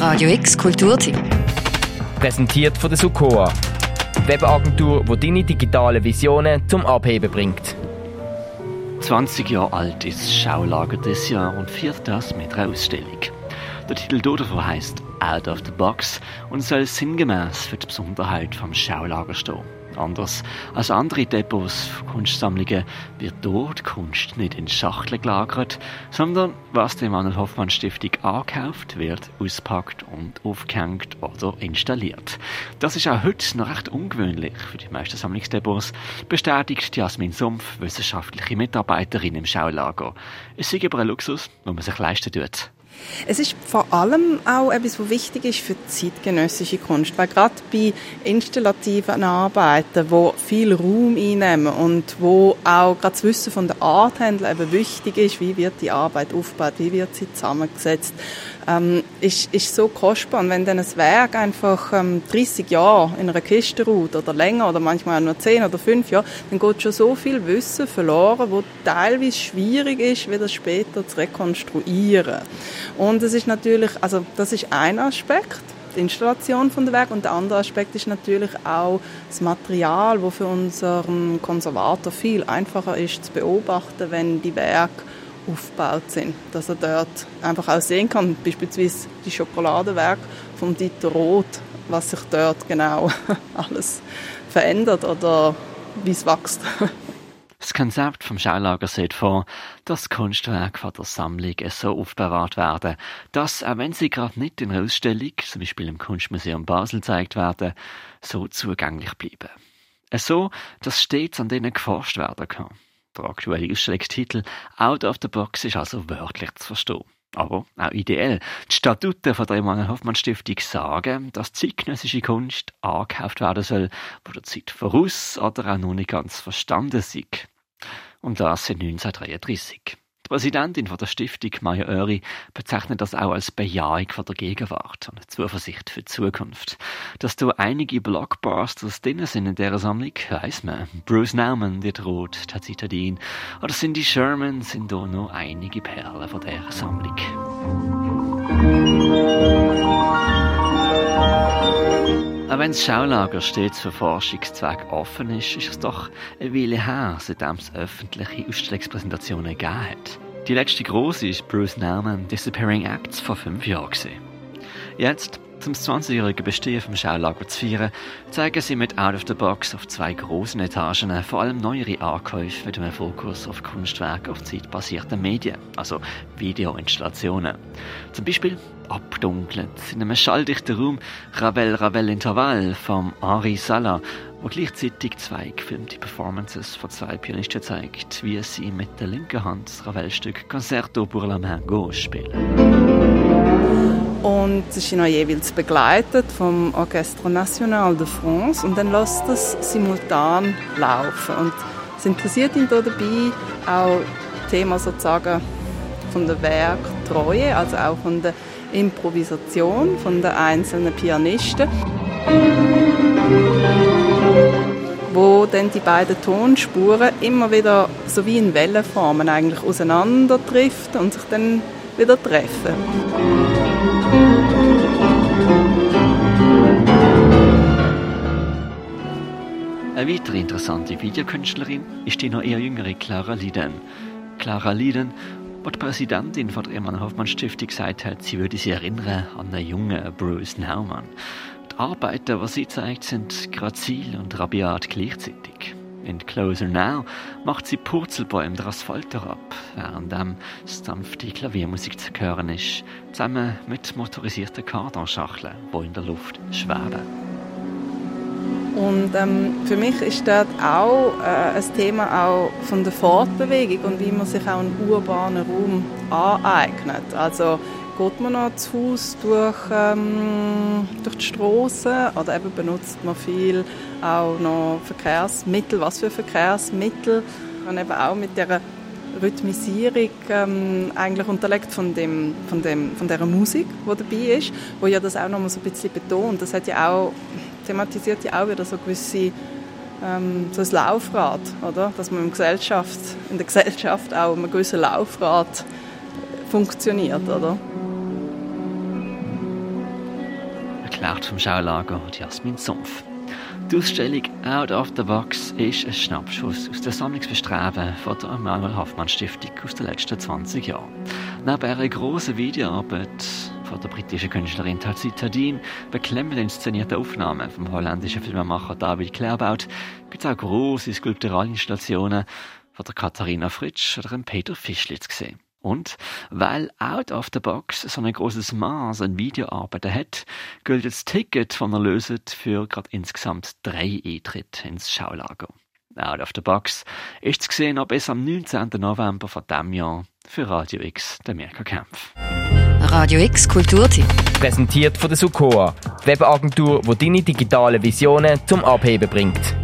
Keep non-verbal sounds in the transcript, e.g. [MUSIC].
Radio X Kulturtipp. Präsentiert von der Sukoa. Webagentur, die deine digitalen Visionen zum Abheben bringt. 20 Jahre alt ist das Schaulager des Jahr und feiert das mit einer Ausstellung. Der Titel davon heißt Out of the Box und soll sinngemäß für die Besonderheit vom Schaulager stehen. Anders als andere Depots von Kunstsammlungen wird dort Kunst nicht in Schachteln gelagert, sondern was der Manuel Hoffmann Stiftung angekauft wird, auspackt und aufgehängt oder installiert. Das ist auch heute noch recht ungewöhnlich für die meisten Sammlungsdepots, bestätigt Jasmin Sumpf, wissenschaftliche Mitarbeiterin im Schaulager. Es ist aber ein Luxus, den man sich leisten tut. Es ist vor allem auch etwas, was wichtig ist für zeitgenössische Kunst, weil gerade bei installativen Arbeiten, wo viel Raum einnehmen und wo auch gerade das Wissen von der Arthändler eben wichtig ist, wie wird die Arbeit aufgebaut, wie wird sie zusammengesetzt, ähm, ist, ist so kostbar. Und wenn dann ein Werk einfach ähm, 30 Jahre in einer Kiste ruht oder länger oder manchmal auch nur 10 oder 5 Jahre, dann geht schon so viel Wissen verloren, wo teilweise schwierig ist, wieder später zu rekonstruieren. Und es ist natürlich, also das ist ein Aspekt die Installation von der Werk und der andere Aspekt ist natürlich auch das Material, wo für unseren Konservator viel einfacher ist zu beobachten, wenn die Werke aufgebaut sind. Dass er dort einfach auch sehen kann, beispielsweise die Schokoladenwerke von Dieter Roth, was sich dort genau [LAUGHS] alles verändert oder wie es wächst. [LAUGHS] Das Konzept vom Schaulager sieht vor, dass Kunstwerke von der Sammlung so aufbewahrt werden, dass, auch wenn sie gerade nicht in einer Ausstellung, zum Beispiel im Kunstmuseum Basel, gezeigt werden, so zugänglich bleiben. So, dass stets an denen geforscht werden kann. Der aktuelle Ausstellungstitel Out of the Box ist also wörtlich zu verstehen. Aber auch ideell. Die Statuten von der Emanuel Hoffmann Stiftung sagen, dass zeitgenössische Kunst angekauft werden soll, wo der Zeit voraus oder auch noch nicht ganz verstanden ist. Und das seit 1933. Präsidentin von der Stiftung, Maya Öri, bezeichnet das auch als Bejahung von der Gegenwart und Zuversicht für die Zukunft. Dass da einige Blockbusters drin sind in dieser Sammlung, weiss man. Bruce Nauman, die droht, Tazitadin oder Cindy Sherman sind da noch einige Perlen von dieser Sammlung. Auch wenn das Schaulager stets für Forschungszwecke offen ist, ist es doch eine Weile her, seitdem es öffentliche Ausstellungspräsentationen gegeben hat. Die letzte große ist Bruce Nauman Disappearing Acts vor fünf Jahren. Jetzt, zum 20-jährigen Bestehen vom Schaulager zu feiern, zeigen sie mit Out of the Box auf zwei großen Etagen vor allem neuere Ankäufe mit einem Fokus auf Kunstwerke auf zeitbasierten Medien, also Videoinstallationen. Zum Beispiel abdunkelt in einem schalldichten Raum Ravel Ravel Intervall vom Henri Sala, wo gleichzeitig zwei gefilmte Performances von zwei Pianisten zeigt, wie sie mit der linken Hand das Ravel-Stück Concerto pour la main gauche spielen. Und es ist noch jeweils begleitet vom Orchestre National de France und dann lässt das simultan laufen. Und es interessiert ihn da dabei auch Thema sozusagen von der Werktreue, also auch von der Improvisation von den einzelnen Pianisten. Wo dann die beiden Tonspuren immer wieder so wie in Wellenformen eigentlich auseinander und sich dann wieder treffen. Eine weitere interessante Videokünstlerin ist die noch eher jüngere Clara Lieden. Clara Lieden, die Präsidentin von der Ehemann Hoffmann Stiftung gesagt hat, sie würde sich erinnern an einen jungen Bruce Naumann. Die Arbeiten, die sie zeigt, sind grazil und rabiat gleichzeitig. In Closer Now macht sie Purzelbäume der Asphalt herab, während sanfte Klaviermusik zu hören ist, zusammen mit motorisierten Kartonschachteln, die in der Luft schweben. Und ähm, für mich ist dort auch äh, ein Thema auch von der Fortbewegung und wie man sich auch einen urbanen Raum aneignet. Also geht man noch zu Fuß durch, ähm, durch die Straßen oder eben benutzt man viel auch noch Verkehrsmittel. Was für Verkehrsmittel? Und eben auch mit der Rhythmisierung ähm, eigentlich unterlegt von, dem, von, dem, von der Musik, die dabei ist, wo ja das auch noch mal so ein bisschen betont. Das hat ja auch thematisiert ja auch wieder so gewisse ähm, so ein Laufrad, oder? Dass man in, Gesellschaft, in der Gesellschaft auch ein gewisses Laufrad funktioniert, oder? Erklärt vom Schaulager Jasmin Sumpf. Die Ausstellung Out of the Box ist ein Schnappschuss aus dem Sammlungsbestreben von der Emanuel Hoffmann Stiftung aus den letzten 20 Jahren. Neben einer grossen Videoarbeit von der britischen Künstlerin Tatsi Tadin, beklemmend inszenierte Aufnahmen vom holländischen Filmemacher David Claerbout, gibt es auch grosse Skulpturalinstallationen von der Katharina Fritsch oder dem Peter Fischlitz gesehen. Und weil Out of the Box so ein großes Maß an Videoarbeiten hat, gilt das Ticket von der Löset für gerade insgesamt drei Eintritte ins Schaulager. Out of the Box ist zu sehen ab bis am 19. November von diesem Jahr für Radio X, der Mirka Kempf. Radio X Kulturtipp. Präsentiert von der Sukoa, Webagentur, wo deine digitale Visionen zum Abheben bringt.